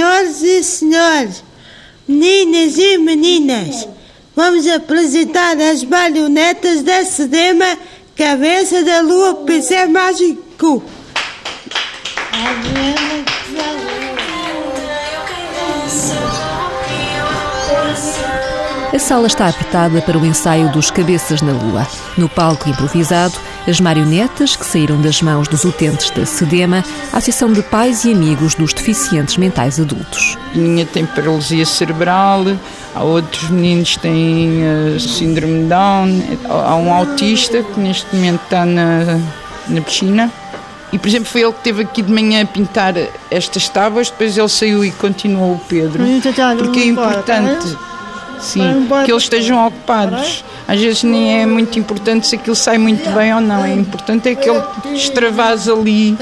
Senhoras e senhores, meninas e meninas, vamos apresentar as marionetas da Sedema Cabeça da Lua Pincel Mágico. A sala está apertada para o ensaio dos Cabeças na Lua. No palco improvisado, as marionetas que saíram das mãos dos utentes da SEDEMA, a Associação de Pais e Amigos dos Deficientes Mentais Adultos. A minha tem paralisia cerebral, há outros meninos que têm uh, síndrome de Down, há um autista que neste momento está na, na piscina. E, por exemplo, foi ele que esteve aqui de manhã a pintar estas tábuas, depois ele saiu e continuou o Pedro. Porque é importante Sim, que eles estejam ocupados. Às vezes nem é muito importante se aquilo sai muito bem ou não. É importante é que ele extravase ali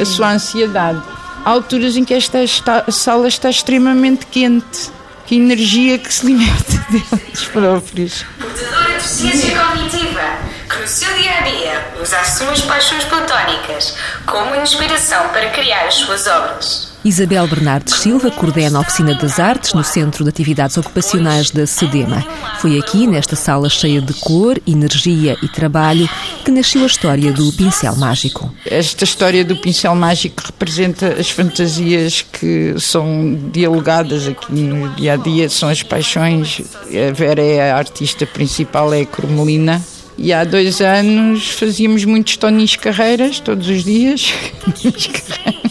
a sua ansiedade. Há alturas em que esta sala está extremamente quente. Que energia que se liberta deles próprios. Portadora de deficiência cognitiva, que no seu dia a dia usa as suas paixões platónicas como inspiração para criar as suas obras. Isabel Bernardes Silva coordena a Oficina das Artes no Centro de Atividades Ocupacionais da SEDEMA. Foi aqui, nesta sala cheia de cor, energia e trabalho, que nasceu a história do pincel mágico. Esta história do pincel mágico representa as fantasias que são dialogadas aqui no dia a dia, são as paixões. A Vera é a artista principal, é a Cormelina. E há dois anos fazíamos muitos Tonis Carreiras, todos os dias.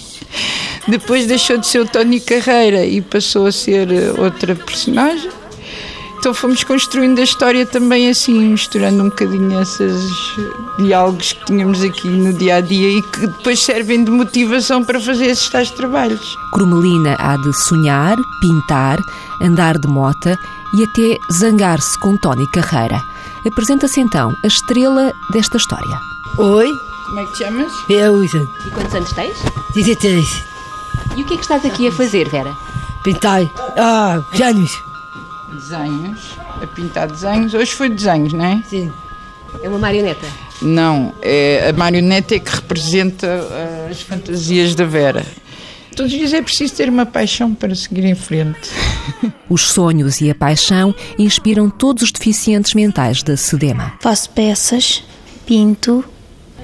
Depois deixou de ser o Tony Carreira e passou a ser eh, outra personagem. Então fomos construindo a história também assim, misturando um bocadinho esses diálogos que tínhamos aqui no dia a dia e que depois servem de motivação para fazer esses tais trabalhos. Cromelina há de sonhar, pintar, andar de mota e até zangar-se com Tony Carreira. Apresenta-se então a estrela desta história. Oi. Como é que te chamas? Eu, E quantos anos tens? 16. E o que é que estás aqui a fazer, Vera? Pintar. Ah, desenhos. Desenhos. A pintar desenhos. Hoje foi desenhos, não é? Sim. É uma marioneta. Não, é, a marioneta é que representa uh, as fantasias da Vera. Todos os dias é preciso ter uma paixão para seguir em frente. Os sonhos e a paixão inspiram todos os deficientes mentais da SEDEMA. Faço peças, pinto,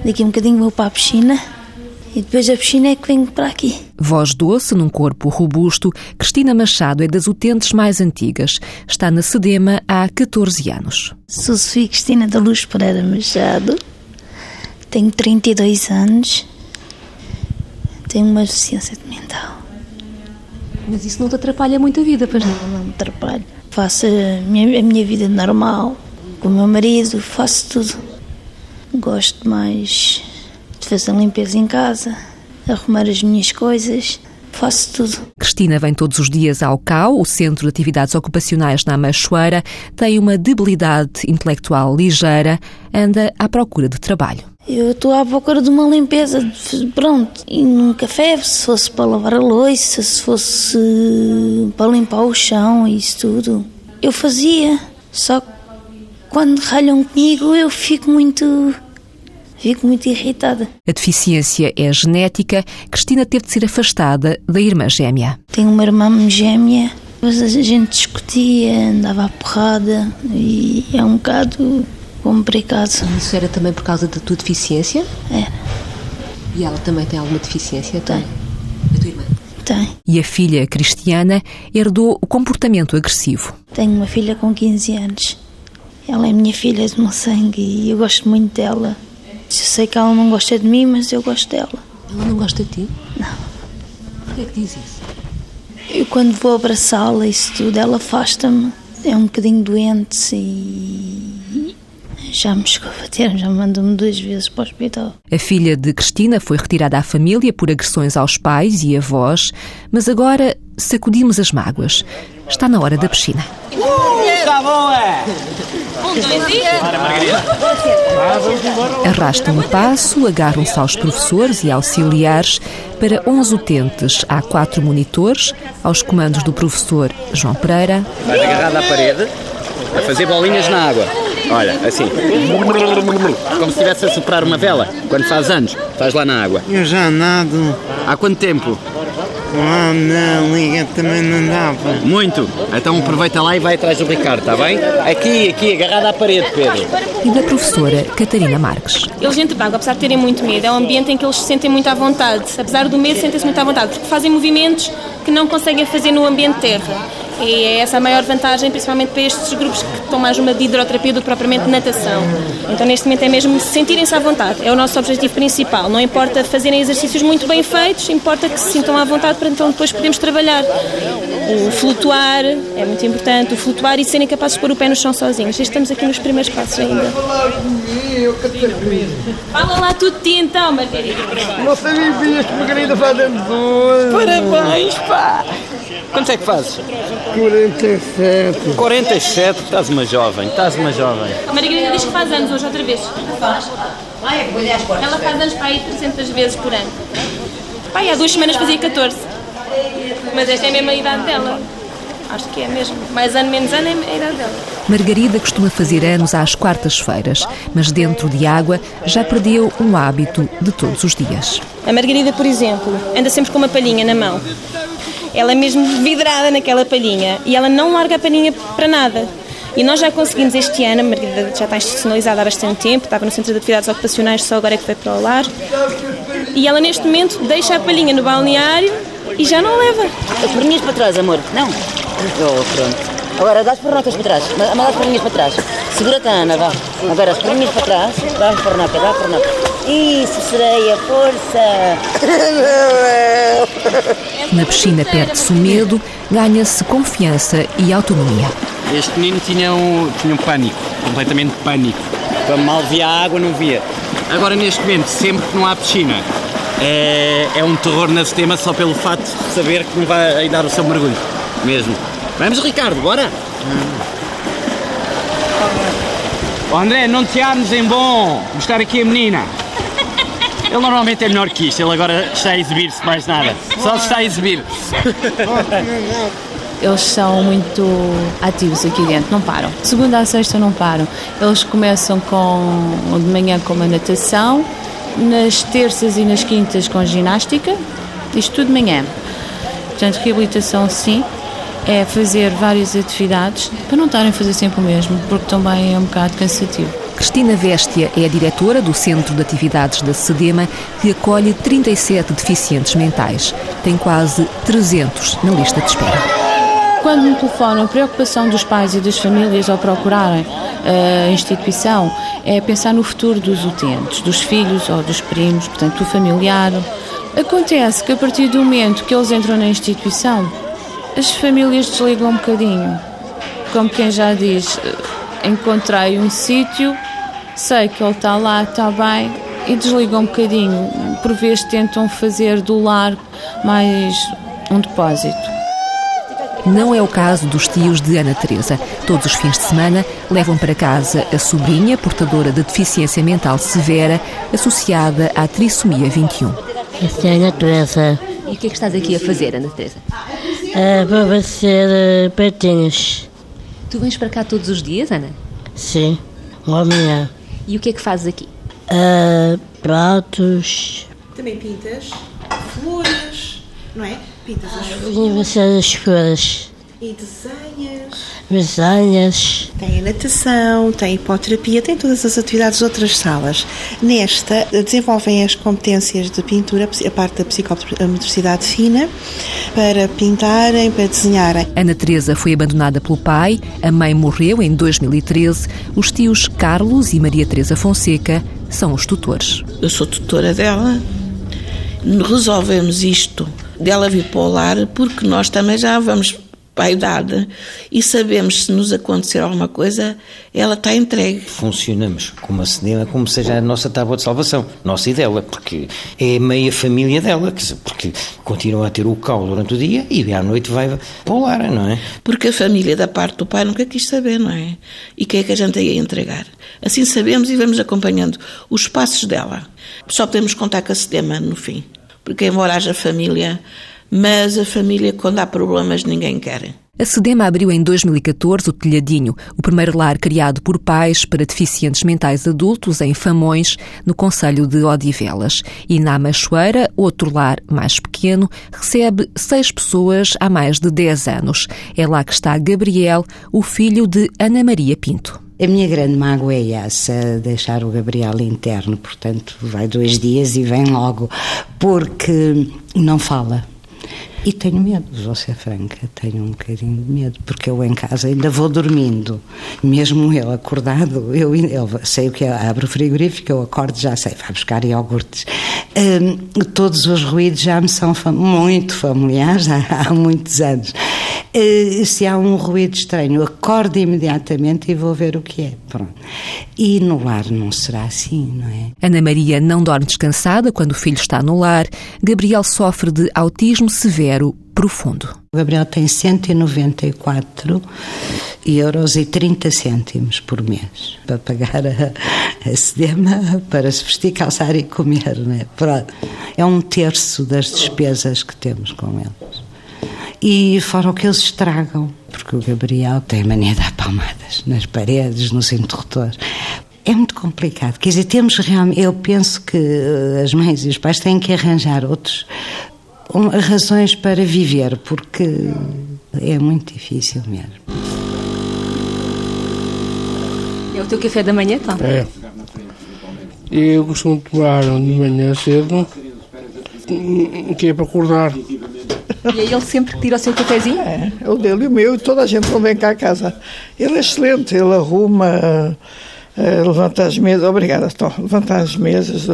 daqui um bocadinho vou para a piscina e depois da piscina é que venho para aqui. Voz doce, num corpo robusto, Cristina Machado é das utentes mais antigas. Está na SEDEMA há 14 anos. Sou Sofia Cristina da Luz Pereira Machado, tenho 32 anos, tenho uma deficiência mental. Mas isso não te atrapalha muito a vida, pois não? Não, não me atrapalho. Faço a minha, a minha vida normal, com o meu marido, faço tudo. Gosto mais de fazer limpeza em casa, arrumar as minhas coisas, faço tudo. Cristina vem todos os dias ao CAU, o Centro de Atividades Ocupacionais na Machoeira, tem uma debilidade intelectual ligeira, anda à procura de trabalho. Eu estou à procura de uma limpeza, pronto, e num café, se fosse para lavar a louça, se fosse para limpar o chão e isso tudo, eu fazia. Só que quando ralham comigo eu fico muito fico muito irritada. A deficiência é genética. Cristina teve de ser afastada da irmã gêmea. Tenho uma irmã gêmea, mas a gente discutia, andava à porrada e é um bocado complicado. Isso era também por causa da tua deficiência? Era. E ela também tem alguma deficiência? Tem. A tua irmã? Tem. E a filha, Cristiana, herdou o comportamento agressivo. Tenho uma filha com 15 anos. Ela é minha filha de meu sangue e eu gosto muito dela. Eu sei que ela não gosta de mim, mas eu gosto dela. Ela não gosta de ti? Não. Porquê é que diz isso? Eu quando vou abraçá-la e isso tudo, ela afasta-me. É um bocadinho doente e já me chegou a bater, já mandou-me duas vezes para o hospital. A filha de Cristina foi retirada à família por agressões aos pais e avós, mas agora sacudimos as mágoas. Está na hora da piscina. Está bom, é? Arrastam o passo, agarram-se aos professores e auxiliares. Para 11 utentes, há quatro monitores, aos comandos do professor João Pereira. Vais agarrado à parede, a fazer bolinhas na água. Olha, assim. Como se estivesse a soprar uma vela. Quando faz anos, faz lá na água. Eu já nado Há quanto tempo? Ah, não, liga também não dava. Muito. Então aproveita lá e vai atrás do Ricardo, está bem? Aqui, aqui, agarrada à parede, Pedro. E da professora Catarina Marques. Eles dentro de água, apesar de terem muito medo, é um ambiente em que eles se sentem muito à vontade. Apesar do medo, sentem-se muito à vontade, porque fazem movimentos que não conseguem fazer no ambiente terra. E é essa a maior vantagem, principalmente para estes grupos que estão mais numa de hidroterapia do que propriamente natação. Então, neste momento, é mesmo sentirem-se à vontade. É o nosso objetivo principal. Não importa fazerem exercícios muito bem feitos, importa que se sintam à vontade para então depois podermos trabalhar. O flutuar é muito importante, o flutuar e serem capazes de pôr o pé no chão sozinhos. Estamos aqui nos primeiros passos ainda. Fala lá tudo de ti então, Margarida. Não sabia que este Margarida faz anos hoje. Parabéns, pá! Quanto é que fazes? 47. 47, estás uma jovem, estás uma jovem. A Margarida diz que faz anos hoje outra vez. Faz. Ela faz anos para aí 300 vezes por ano. Pai, há duas semanas fazia 14. Mas esta é a mesma idade dela. Acho que é mesmo. Mais ano, menos ano é a idade dela. Margarida costuma fazer anos às quartas-feiras, mas dentro de água já perdeu um hábito de todos os dias. A Margarida, por exemplo, anda sempre com uma palhinha na mão. Ela é mesmo vidrada naquela palhinha e ela não larga a palhinha para nada. E nós já conseguimos este ano, a Margarida já está institucionalizada há bastante tempo, estava no Centro de Atividades Ocupacionais, só agora é que foi para o lar. E ela neste momento deixa a palhinha no balneário e já não leva. As perninhas para trás, amor. Não. Oh, pronto. Agora dá as pernas para trás. Manda as perninhas para trás. Segura-te, Ana, vá. Agora as perninhas para trás. Dá a pernaca, dá a pernaca. Isso, sereia, força. Na piscina perde-se o medo, ganha-se confiança e autonomia. Este menino tinha um, tinha um pânico, completamente pânico. Quando mal via a água, não via. Agora, neste momento, sempre que não há piscina, é, é um terror na sistema só pelo fato de saber que não vai dar o seu mergulho. Mesmo. Vamos, Ricardo, bora? Oh, André, não te armes em bom mostrar aqui a menina. Ele normalmente é melhor que isto, ele agora está a exibir-se mais nada. Só se está a exibir. Eles são muito ativos aqui dentro, não param. De segunda a sexta não param. Eles começam com de manhã com uma natação, nas terças e nas quintas com ginástica, isto tudo de manhã. Portanto, reabilitação sim, é fazer várias atividades para não estarem a fazer sempre o mesmo, porque também é um bocado cansativo. Cristina Véstia é a diretora do Centro de Atividades da SEDEMA, que acolhe 37 deficientes mentais. Tem quase 300 na lista de espera. Quando me telefonam, a preocupação dos pais e das famílias ao procurarem a instituição é pensar no futuro dos utentes, dos filhos ou dos primos, portanto, do familiar. Acontece que a partir do momento que eles entram na instituição, as famílias desligam um bocadinho. Como quem já diz, encontrei um sítio, sei que ele está lá, está bem, e desligam um bocadinho. Por vezes tentam fazer do lar mais um depósito. Não é o caso dos tios de Ana Teresa. Todos os fins de semana levam para casa a sobrinha, portadora de deficiência mental severa, associada à trissomia 21. Esta é a Ana Teresa. E o que é que estás aqui a fazer, Ana Teresa? Uh, vou fazer uh, patinhos. Tu vens para cá todos os dias, Ana? Sim, uma manhã. E o que é que fazes aqui? Uh, pratos. Também pintas flores, não é? Pintas as flores. Vim fazer as flores. E desenhas. Desenhas. Tem a natação, tem hipoterapia, tem todas as atividades de outras salas. Nesta, desenvolvem as competências de pintura, a parte da psicomotricidade fina, para pintarem, para desenharem. Ana Teresa foi abandonada pelo pai, a mãe morreu em 2013, os tios Carlos e Maria Teresa Fonseca são os tutores. Eu sou tutora dela. Resolvemos isto dela vir para o lar porque nós também já vamos para a idade e sabemos se nos acontecer alguma coisa, ela está entregue. Funcionamos como a Sedema, como seja a nossa tábua de salvação, nossa e dela, porque é meia família dela, porque continua a ter o cal durante o dia e à noite vai para o lar, não é? Porque a família da parte do pai nunca quis saber, não é? E quem é que a gente ia entregar? Assim sabemos e vamos acompanhando os passos dela. Só podemos contar com a Sedema no fim, porque embora haja família, mas a família, quando há problemas, ninguém quer. A SEDEMA abriu em 2014 o Telhadinho, o primeiro lar criado por pais para deficientes mentais adultos em Famões, no Conselho de Odivelas. E na Machoeira, outro lar mais pequeno, recebe seis pessoas há mais de 10 anos. É lá que está Gabriel, o filho de Ana Maria Pinto. A minha grande mágoa é essa, deixar o Gabriel interno, portanto, vai dois dias e vem logo, porque não fala. E tenho medo, vou ser franca, tenho um bocadinho de medo, porque eu em casa ainda vou dormindo. Mesmo ele acordado, eu, eu sei o que é, abro o frigorífico, eu acordo, já sei, vai buscar iogurtes. Hum, todos os ruídos já me são fam muito familiares há, há muitos anos. Uh, se há um ruído estranho, acordo imediatamente e vou ver o que é. Pronto. E no lar não será assim, não é? Ana Maria não dorme descansada quando o filho está no lar. Gabriel sofre de autismo severo profundo. O Gabriel tem 194 euros e 30 cêntimos por mês para pagar a, a sedema, para se vestir, calçar e comer. Não é? Um terço das despesas que temos com eles e fora o que eles estragam, porque o Gabriel tem mania de dar palmadas nas paredes, nos interruptores. É muito complicado. Quer dizer, temos realmente. Eu penso que eh, as mães e os pais têm que arranjar outros razões para viver, porque é muito difícil mesmo. É o teu café da manhã, então? É. Eu costumo tomar de manhã cedo, que é para acordar. E é ele sempre que tira o seu cafezinho? É, é o dele e o meu, e toda a gente quando vem cá a casa. Ele é excelente, ele arruma, uh, levanta as mesas, obrigada, Tom, levanta as mesas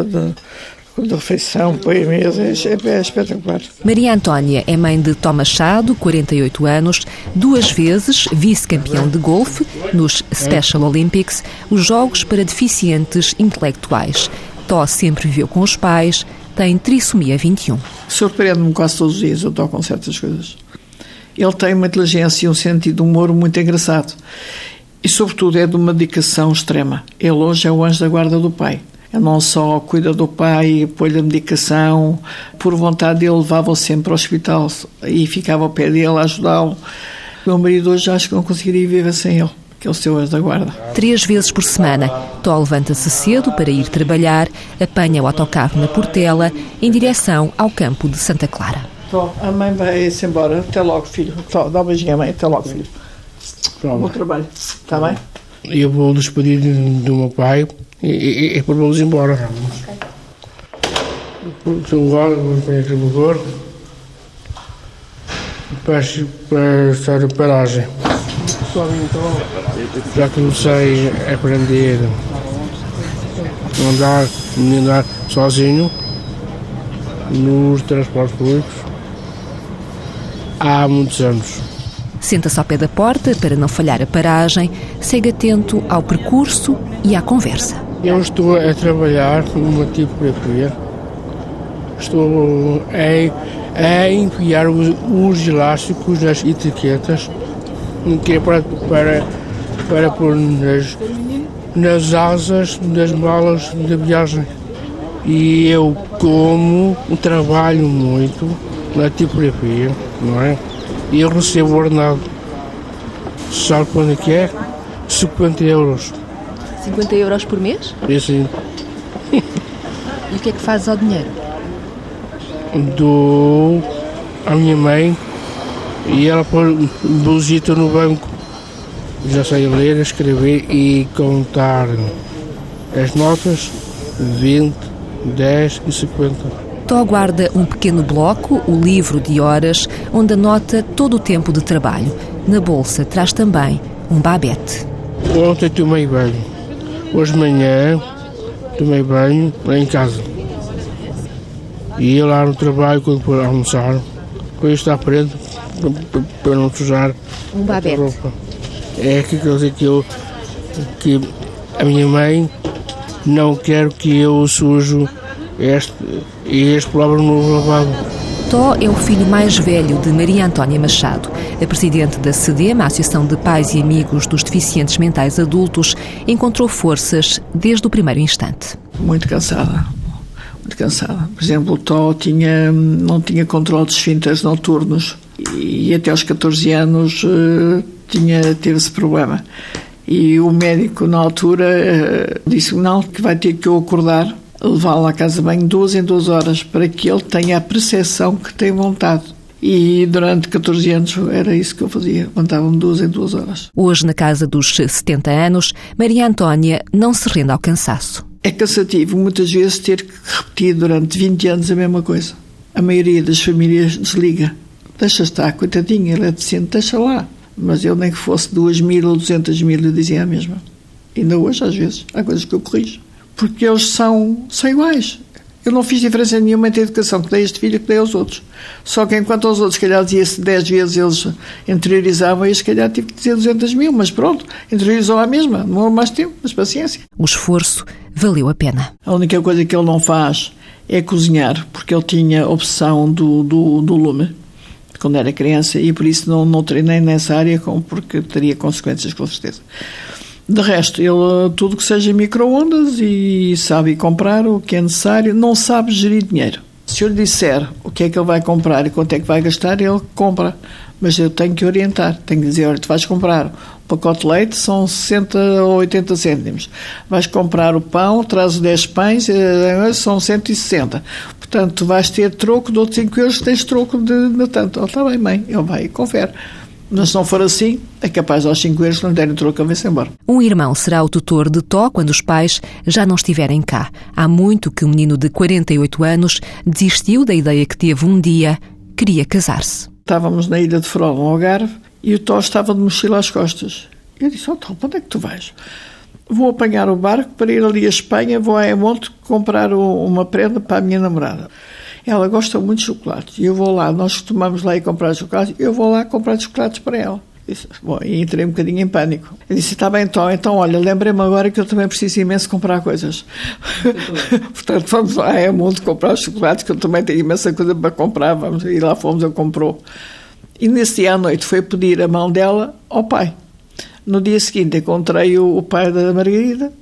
de refeição, põe mesa, é, é, espetacular. Maria Antónia é mãe de Tom Machado, 48 anos, duas vezes vice-campeão de golfe nos Special Olympics, os Jogos para Deficientes Intelectuais. Tó sempre viveu com os pais, tem trissomia 21. Surpreende-me quase todos os dias, eu estou com certas coisas. Ele tem uma inteligência e um sentido de humor muito engraçado. E, sobretudo, é de uma dedicação extrema. Ele hoje é o anjo da guarda do pai. Ele não só cuida do pai, põe-lhe a medicação, por vontade dele levava-o sempre ao hospital e ficava ao pé dele a ajudá-lo. O meu marido hoje acho que não conseguiria viver sem ele que é o seu anjo da guarda. Três vezes por semana, Tó levanta-se cedo para ir trabalhar, apanha o autocarro na Portela em direção ao campo de Santa Clara. Tó, a mãe vai-se embora. Até logo, filho. Tó, dá um beijinho à mãe. Até logo, filho. Pronto. Bom trabalho. Está bem? Eu vou despedir do meu pai e, e, e depois vamos embora. Sou agora, vou para o trabalhador. Peço para estar em paragem. Já comecei a aprender a andar, a andar sozinho nos transportes públicos há muitos anos. Senta-se ao pé da porta para não falhar a paragem, segue atento ao percurso e à conversa. Eu estou a trabalhar numa tipografia. Estou a, a enfiar os, os elásticos das etiquetas que é para, para, para pôr nas, nas asas das malas da viagem. E eu, como trabalho muito na tipografia, não é? E eu recebo ordenado. Sabe quando é que é? 50 euros. 50 euros por mês? É sim. e o que é que fazes ao dinheiro? Dou à minha mãe e ela põe bolsito no banco. Já sei ler, escrever e contar as notas 20, 10 e 50. Tó guarda um pequeno bloco, o livro de horas, onde anota todo o tempo de trabalho. Na bolsa traz também um babete. Ontem tomei banho. Hoje de manhã tomei banho lá em casa. E lá no trabalho, quando for almoçar, depois está à frente para não sujar um babete. roupa. É que eu sei que eu que a minha mãe não quer que eu sujo este e este palavras no lavabo. Tó é o filho mais velho de Maria Antónia Machado. A presidente da CEDEM, a Associação de Pais e Amigos dos Deficientes Mentais Adultos, encontrou forças desde o primeiro instante. Muito cansada, muito cansada. Por exemplo, o Tó tinha, não tinha controle de esfínteres noturnos e até aos 14 anos uh, tinha teve esse problema. E o médico, na altura, uh, disse não, que vai ter que eu acordar, levá-lo à casa de banho duas em duas horas, para que ele tenha a percepção que tem vontade. E durante 14 anos era isso que eu fazia, levantava-me duas em duas horas. Hoje, na casa dos 70 anos, Maria Antónia não se rende ao cansaço. É cansativo muitas vezes ter que repetir durante 20 anos a mesma coisa. A maioria das famílias desliga. Deixa estar, coitadinho, ele é decente, deixa lá. Mas eu nem que fosse duas mil ou duzentas mil, eu dizia a mesma. Ainda hoje, às vezes, há coisas que eu corrijo. Porque eles são, são iguais. Eu não fiz diferença nenhuma entre a educação que dei a este filho que dei aos outros. Só que enquanto aos outros, se calhar, dizia-se 10 vezes, eles interiorizavam e se calhar tive que dizer 200 mil, mas pronto, interiorizou a mesma. Demorou mais tempo, mas paciência. O esforço valeu a pena. A única coisa que ele não faz é cozinhar, porque ele tinha obsessão do, do, do lume quando era criança e por isso não, não treinei nessa área porque teria consequências com certeza. De resto, ele tudo que seja micro-ondas e sabe comprar o que é necessário, não sabe gerir dinheiro. Se eu lhe disser o que é que ele vai comprar e quanto é que vai gastar, ele compra. Mas eu tenho que orientar, tenho que dizer, olha, tu vais comprar um pacote de leite, são 60 ou 80 cêntimos. Vais comprar o pão, traz 10 pães, eh, são 160. Portanto, tu vais ter troco de outros 5 euros, tens troco de, de tanto. Está bem, mãe, ele vai e confere. Mas se não for assim, é capaz aos 5 euros não derem troco a ver-se embora. Um irmão será o tutor de Tó quando os pais já não estiverem cá. Há muito que o menino de 48 anos desistiu da ideia que teve um dia, queria casar-se. Estávamos na ilha de Ferrol, no Algarve, e o Tó estava de mochila às costas. Eu disse, ó oh, Tó, para onde é que tu vais? Vou apanhar o barco para ir ali à Espanha, vou a Emonte comprar uma prenda para a minha namorada. Ela gosta muito de chocolate. E eu vou lá, nós costumamos lá ir comprar chocolate, eu vou lá comprar chocolates para ela. Bom, e entrei um bocadinho em pânico. Eu disse, está bem, então, então olha, lembrei-me agora que eu também preciso imenso comprar coisas. Portanto, vamos lá, é mundo comprar chocolates, que eu também tenho imensa coisa para comprar, vamos, e lá fomos, eu comprou. E nesse dia à noite foi pedir a mão dela ao pai. No dia seguinte encontrei o, o pai da Margarida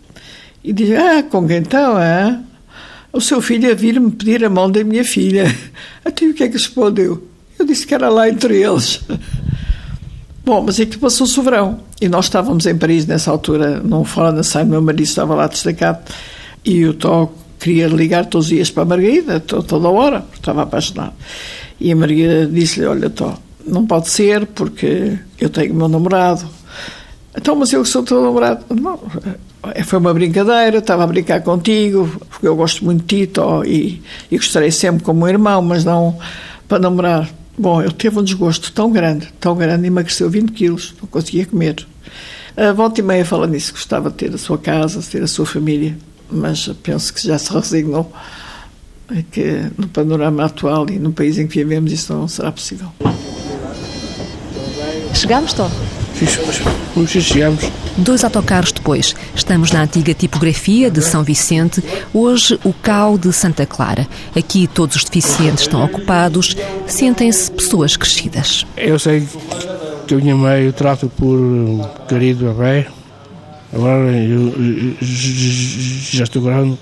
e disse, ah, com quem então, é? O seu filho a vir-me pedir a mão da minha filha. Até o que é que respondeu? Eu disse que era lá entre eles. Bom, mas é que passou-se o verão. E nós estávamos em Paris nessa altura, num fora na saia, meu marido estava lá destacado. E o Tó queria ligar todos os dias para a Margarida, toda a hora, estava apaixonado. E a Margarida disse-lhe: Olha, Tó, não pode ser porque eu tenho o meu namorado. Então, mas eu sou teu namorado. Não, é, foi uma brincadeira, estava a brincar contigo, porque eu gosto muito de ti e, e gostarei sempre como um irmão, mas não para namorar. Bom, ele teve um desgosto tão grande, tão grande, emagreceu 20 quilos, não conseguia comer. A volta e meia fala nisso, gostava de ter a sua casa, de ter a sua família, mas penso que já se resignou que no panorama atual e no país em que vivemos isso não será possível. Chegámos, Tom? Dois autocarros depois, estamos na antiga tipografia de São Vicente, hoje o CAU de Santa Clara. Aqui todos os deficientes estão ocupados, sentem-se pessoas crescidas. Eu sei que a minha mãe eu trato por querido bebê. Agora eu, já estou grande,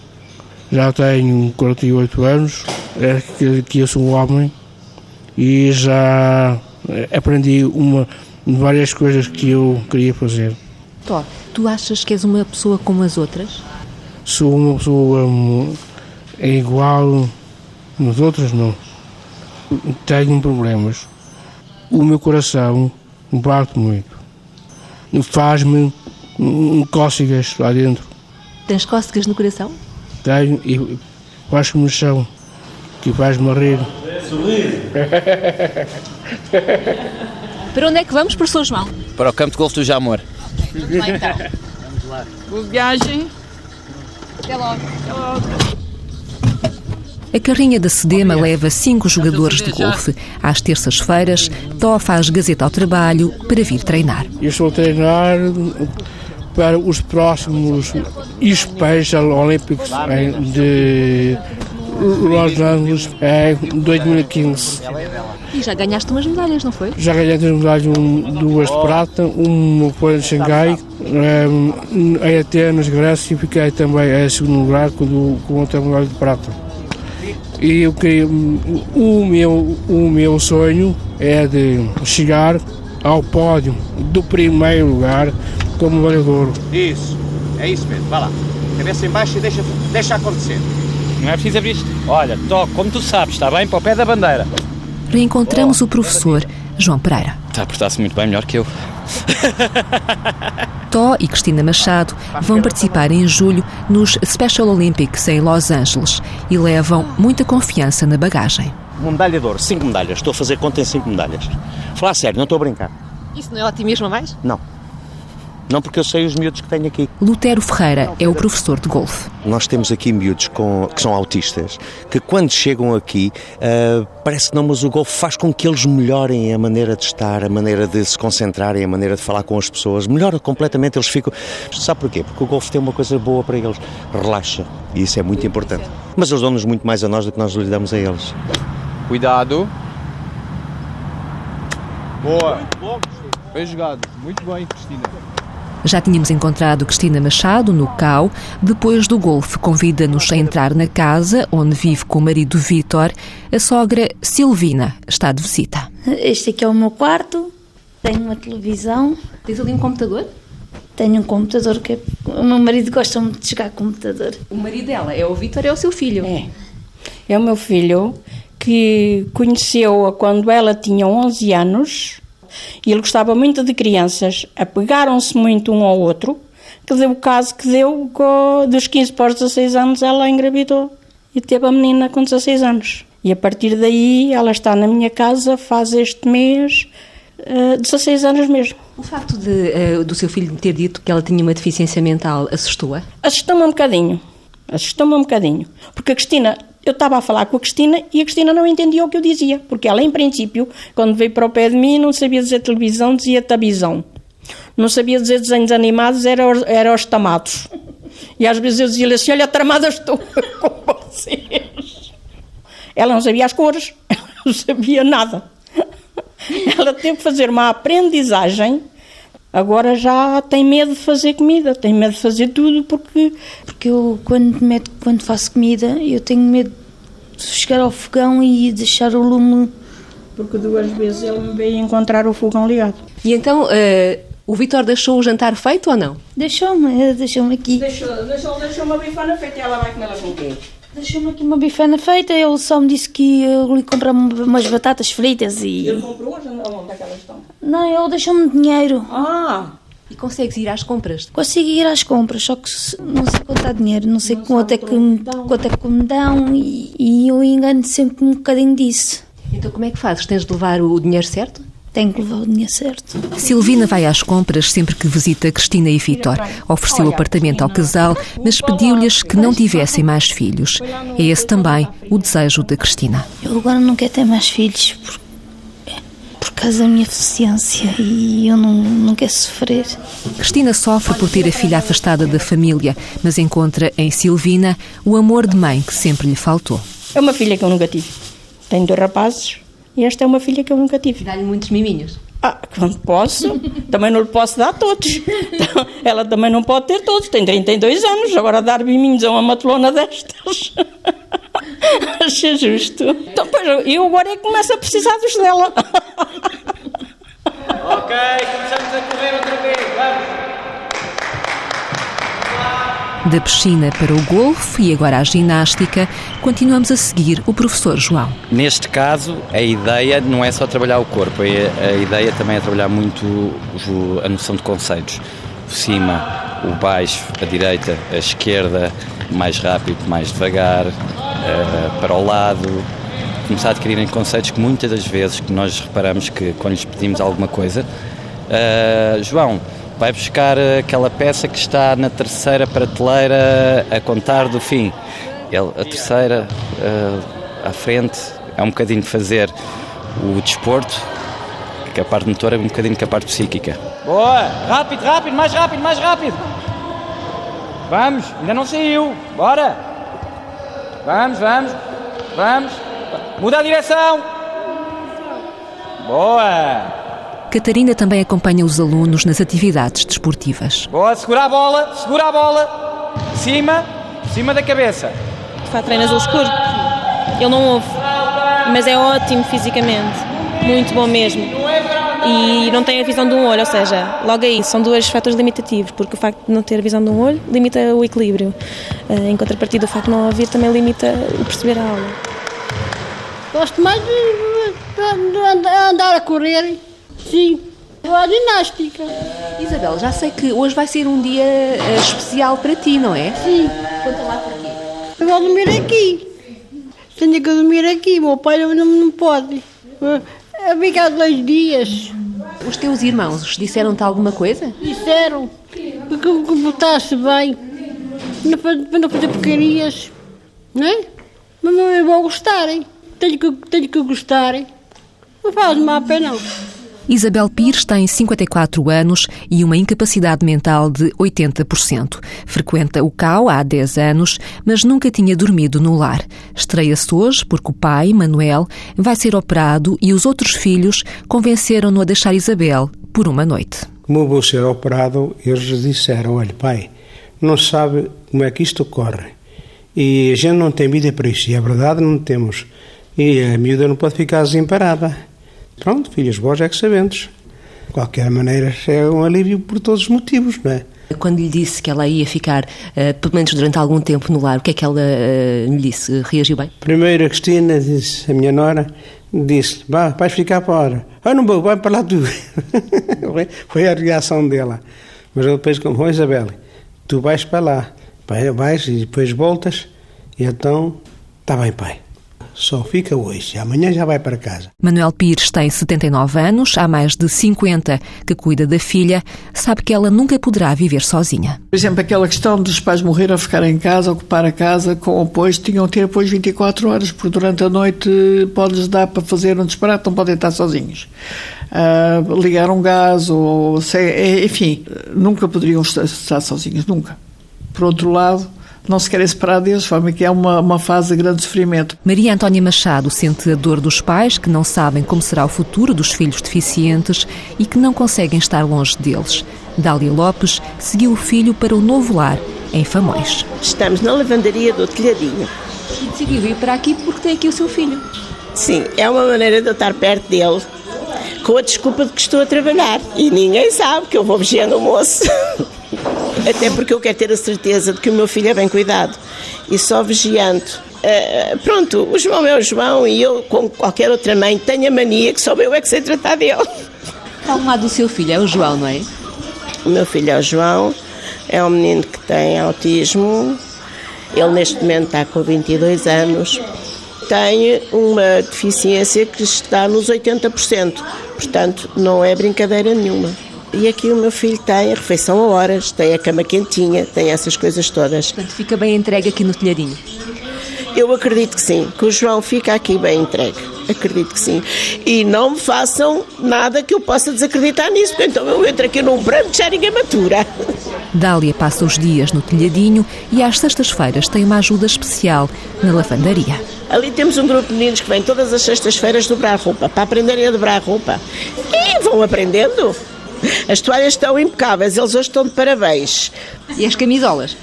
já tenho 48 anos, é que, que eu sou um homem e já aprendi uma várias coisas que eu queria fazer. Tó, tu achas que és uma pessoa como as outras? Sou uma pessoa hum, é igual nos outros não. Tenho problemas. O meu coração bate muito. Faz-me cócegas lá dentro. Tens cócegas no coração? Tenho e faz-me no chão, que faz-me rir. Para onde é que vamos, professor João? Para o campo de golfe do Jamor. Vamos lá então. Vamos lá. Boa viagem. Até logo. Até logo. A carrinha da Sedema leva cinco jogadores de golfe. Às terças-feiras, Tó faz gazeta ao trabalho para vir treinar. Eu estou a treinar para os próximos Special Olympics de Los Angeles em 2015. E já ganhaste umas medalhas, não foi? Já ganhei duas medalhas, um, duas de prata, uma foi em Xangai, um, em Atenas, Grécia, e fiquei também em segundo lugar com, com outra medalha de prata. E eu queria, o meu, o meu sonho é de chegar ao pódio do primeiro lugar como vereador. Isso, é isso mesmo, vá lá. Cabeça em baixo e deixa, deixa acontecer. Não é preciso abrir isto. Olha, toque, como tu sabes, está bem para o pé da bandeira. Reencontramos o professor João Pereira. Está a portar-se muito bem, melhor que eu. Tó e Cristina Machado vão participar em julho nos Special Olympics em Los Angeles e levam muita confiança na bagagem. Uma medalha de ouro, cinco medalhas. Estou a fazer conta em cinco medalhas. Falar sério, não estou a brincar. Isso não é otimismo a mais? Não. Não porque eu sei os miúdos que tenho aqui. Lutero Ferreira é o professor de golfe. Nós temos aqui miúdos com, que são autistas, que quando chegam aqui, uh, parece que não, mas o golfe faz com que eles melhorem a maneira de estar, a maneira de se concentrarem, a maneira de falar com as pessoas. Melhora completamente, eles ficam... Sabe porquê? Porque o golfe tem uma coisa boa para eles. Relaxa. E isso é muito importante. Mas eles dão-nos muito mais a nós do que nós lhes damos a eles. Cuidado. Boa. Bem jogado. Muito bem, Cristina. Já tínhamos encontrado Cristina Machado no CAU. Depois do golfe, convida-nos a entrar na casa onde vive com o marido Vítor. A sogra Silvina está de visita. Este aqui é o meu quarto. Tenho uma televisão. Tens ali um computador? Tenho um computador que é... o meu marido gosta muito de jogar computador. O marido dela é o Vítor, é o seu filho? É. É o meu filho que conheceu-a quando ela tinha 11 anos e ele gostava muito de crianças, apegaram-se muito um ao outro, que deu o caso que deu, dos 15 para os 16 anos ela engravidou e teve a menina com 16 anos. E a partir daí ela está na minha casa, faz este mês uh, 16 anos mesmo. O facto de, uh, do seu filho ter dito que ela tinha uma deficiência mental assustou-a? Assustou-me um bocadinho. Assustou-me um bocadinho. Porque a Cristina eu estava a falar com a Cristina e a Cristina não entendia o que eu dizia, porque ela, em princípio, quando veio para o pé de mim, não sabia dizer televisão, dizia tabizão. Não sabia dizer desenhos animados, era, era os tamados. E às vezes eu dizia-lhe assim: Olha, tramada estou com vocês. Ela não sabia as cores, ela não sabia nada. Ela teve que fazer uma aprendizagem. Agora já tem medo de fazer comida, tem medo de fazer tudo porque. Porque eu, quando, meto, quando faço comida, eu tenho medo de chegar ao fogão e deixar o lume. Porque duas vezes ele me veio encontrar o fogão ligado. E então, uh, o Vitor deixou o jantar feito ou não? Deixou-me, deixou-me aqui. Deixou, deixou, deixou uma bifana feita e ela vai comê-la com quê? Deixou-me aqui uma bifana feita, ele só me disse que eu lhe comprar umas batatas fritas e. Ele comprou onde é que elas estão? Não, ele deixou-me dinheiro. Ah! E consegues ir às compras? Consigo ir às compras, só que não sei contar dinheiro, não sei não quanto, é que, quanto é que me dão e, e eu engano sempre um bocadinho disso. Então como é que fazes? Tens de levar o dinheiro certo? Tenho que levar o dinheiro certo. Silvina vai às compras sempre que visita Cristina e Vitor. Ofereceu o apartamento ao casal, mas pediu-lhes que não tivessem mais filhos. É esse também o desejo da Cristina. Eu agora não quero ter mais filhos por, por causa da minha deficiência e eu não, não quero sofrer. Cristina sofre por ter a filha afastada da família, mas encontra em Silvina o amor de mãe que sempre lhe faltou. É uma filha que eu nunca tive. Tenho dois rapazes, e esta é uma filha que eu nunca tive. Dá-lhe muitos miminhos? Ah, quando posso. também não lhe posso dar todos. Então, ela também não pode ter todos. Tem 32 anos. Agora dar miminhos a uma matulona destas. Acho justo. Então, pois, eu agora é que começo a precisar dos dela. ok, começamos a correr outra vez. Vamos. Da piscina para o golfe e agora à ginástica, continuamos a seguir o professor João. Neste caso, a ideia não é só trabalhar o corpo, a ideia também é trabalhar muito a noção de conceitos. O cima, o baixo, a direita, a esquerda, mais rápido, mais devagar, para o lado, começar a adquirirem conceitos que muitas das vezes que nós reparamos que quando lhes pedimos alguma coisa, uh, João, vai buscar aquela peça que está na terceira prateleira a contar do fim. Ele, a terceira uh, à frente é um bocadinho fazer o desporto, que a parte motora é um bocadinho que a parte psíquica. Boa! Rápido, rápido, mais rápido, mais rápido! Vamos, ainda não saiu, bora! Vamos, vamos, vamos! Muda a direção! Boa! Catarina também acompanha os alunos nas atividades desportivas. Boa, segura a bola, segura a bola. Cima, cima da cabeça. Tu treinas ao escuro? Ele não ouve, mas é ótimo fisicamente, muito bom mesmo. E não tem a visão de um olho, ou seja, logo aí são dois fatores limitativos, porque o facto de não ter a visão de um olho limita o equilíbrio. Eh, Em contrapartida, o facto de não ouvir também limita o perceber a aula. Gosto mais de, andar a correr. Sim. A ginástica. Isabel, já sei que hoje vai ser um dia eh, especial para ti, não é? Sim. Conta lá porquê. Eu vou dormir aqui. Tenho que dormir aqui. Meu pai não, não pode. Eu ficar dois dias. Os teus irmãos disseram-te alguma coisa? Disseram que, botasse bem. Para não fazer porcarias. Não é? Mas não eu vou gostarem. Tenho que, tenho que gostarem. Não faz mal a pena não. Isabel Pires tem 54 anos e uma incapacidade mental de 80%. Frequenta o CAU há 10 anos, mas nunca tinha dormido no lar. Estreia-se hoje porque o pai, Manuel, vai ser operado e os outros filhos convenceram-no a deixar Isabel por uma noite. Como eu vou ser operado, eles disseram: Olha, pai, não sabe como é que isto ocorre. E a gente não tem vida para isso. E é verdade, não temos. E a miúda não pode ficar desemparada. Pronto, filhos vós é que sabemos. De qualquer maneira, é um alívio por todos os motivos, não é? Quando lhe disse que ela ia ficar, eh, pelo menos durante algum tempo, no lar, o que é que ela eh, lhe disse? Reagiu bem? Primeiro a Cristina disse, a minha nora, disse: Vá, vais ficar para Ah, não vou, vai para lá tu. Foi- a reação dela. Mas eu depois, como, oh, Isabel, tu vais para lá, Pai, vais e depois voltas, e então, está bem, pai. Só fica hoje, amanhã já vai para casa. Manuel Pires tem 79 anos, há mais de 50 que cuida da filha, sabe que ela nunca poderá viver sozinha. Por exemplo, aquela questão dos pais morrer a ficar em casa, ocupar a casa com apoio, tinham que ter apoio 24 horas, porque durante a noite pode-lhes dar para fazer um disparate, não podem estar sozinhos. Ah, ligar um gás, ou se- enfim, nunca poderiam estar, estar sozinhos, nunca. Por outro lado, não se querem separar deles, de forma que é uma, uma fase de grande sofrimento. Maria Antónia Machado sente a dor dos pais que não sabem como será o futuro dos filhos deficientes e que não conseguem estar longe deles. Dália Lopes seguiu o filho para o novo lar, em Famões. Estamos na lavandaria do telhadinho. E decidiu ir para aqui porque tem aqui o seu filho. Sim, é uma maneira de eu estar perto dele, com a desculpa de que estou a trabalhar. E ninguém sabe que eu vou vigiando o moço. Até porque eu quero ter a certeza de que o meu filho é bem cuidado. E só vigiando. eh, pronto, o João é o João e eu, como qualquer outra mãe, tenho a mania que só eu é que sei tratar dele. Está ao lado do seu filho, é o João, não é? O meu filho é o João, é um menino que tem autismo. Ele neste momento está com 22 anos. Tem uma deficiência que está nos 80%. Portanto, não é brincadeira nenhuma. E aqui o meu filho tem a refeição a horas, tem a cama quentinha, tem essas coisas todas. Portanto, fica bem entregue aqui no telhadinho. Eu acredito que sim, que o João fica aqui bem entregue. Acredito que sim. E não me façam nada que eu possa desacreditar nisso, porque então eu entro aqui num branco que já ninguém matura. Dália passa os dias no telhadinho e às sextas-feiras tem uma ajuda especial na lavandaria. Ali temos um grupo de meninos que vêm todas as sextas-feiras dobrar roupa, para aprenderem a dobrar roupa. E vão aprendendo. As toalhas estão impecáveis, eles hoje estão de parabéns. E as camisolas?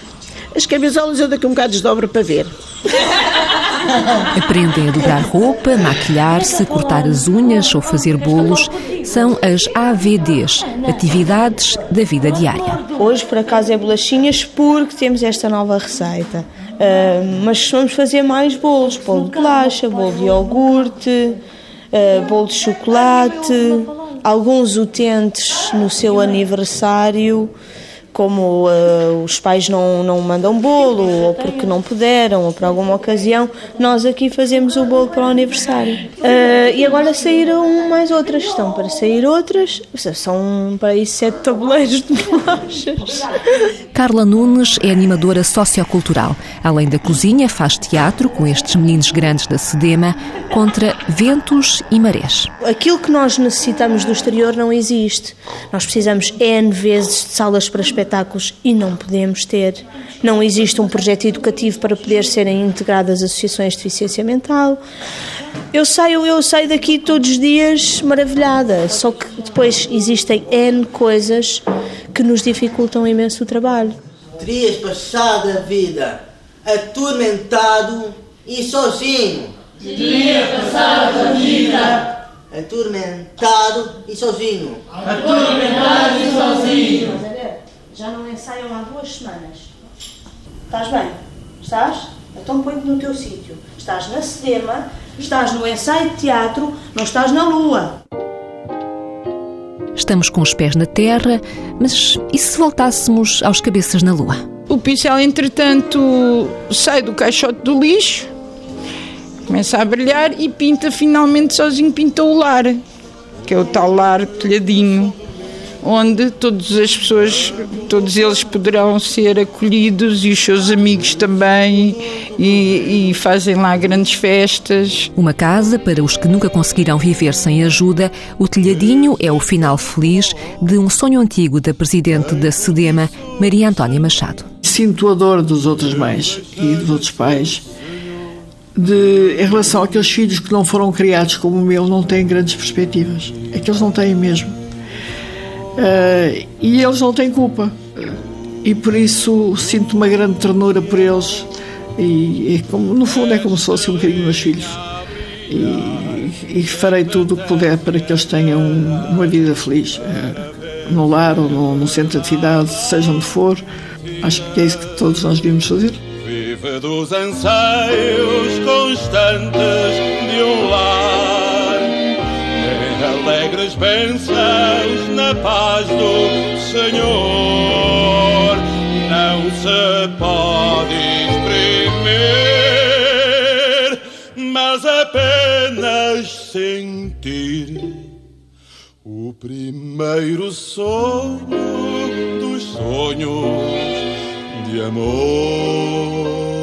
As camisolas eu daqui um bocado desdobro para ver. Aprendem a dobrar roupa, maquilhar-se, cortar as unhas ou fazer bolos. São as AVDs, Atividades da Vida Diária. Hoje, por acaso, é bolachinhas porque temos esta nova receita. Ah, mas vamos fazer mais bolos: bolo de bolacha, bolo de iogurte, ah, bolo de chocolate, alguns utentes no seu aniversário. Como ah, os pais não, não mandam bolo, ou porque não puderam, ou por alguma ocasião, nós aqui fazemos o bolo para o aniversário. Ah, e agora saíram mais outras, estão para sair outras, são para aí sete tabuleiros de bolachas. Carla Nunes é animadora sociocultural. Além da cozinha, faz teatro com estes meninos grandes da Sedema contra ventos e marés. Aquilo que nós necessitamos do exterior não existe. Nós precisamos N vezes de salas para espetáculos e não podemos ter. Não existe um projeto educativo para poder serem integradas associações de deficiência mental. Eu saio, eu saio daqui todos os dias maravilhada, só que depois existem N coisas que nos dificultam imenso o trabalho. Terias passado a vida atormentado e sozinho. De dia passado a vida. Atormentado e sozinho. Atormentado e sozinho. Já não ensaiam há duas semanas. Estás bem? Estás? Então põe-te no teu sítio. Estás na Sedema, estás no ensaio de teatro, não estás na Lua. Estamos com os pés na terra, mas e se voltássemos aos cabeças na lua? O pincel, entretanto, sai do caixote do lixo, começa a brilhar e pinta finalmente sozinho, pinta o lar, que é o tal lar telhadinho, onde todas as pessoas, todos eles poderão ser acolhidos e os seus amigos também, e, e fazem lá grandes festas. Uma casa para os que nunca conseguiram viver sem ajuda, o telhadinho é o final feliz de um sonho antigo da presidente da SEDEMA, Maria Antónia Machado. Sinto a dor dos outros mães e dos outros pais de, em relação àqueles filhos que não foram criados como o meu, não têm grandes perspectivas. É que eles não têm mesmo. Uh, e eles não têm culpa. E por isso sinto uma grande ternura por eles. E, e como, no fundo é como se fossem um bocadinho meus filhos. E, e, farei tudo o que puder para que eles tenham uma vida feliz. Uh, no lar ou no, no centro de atividade, seja onde for. Acho que é isso que todos nós devíamos fazer. Vive dos anseios constantes de um lar, alegres bênçãos na paz do Senhor. Não se pode exprimir, mas apenas sentir o primeiro sonho dos sonhos de amor.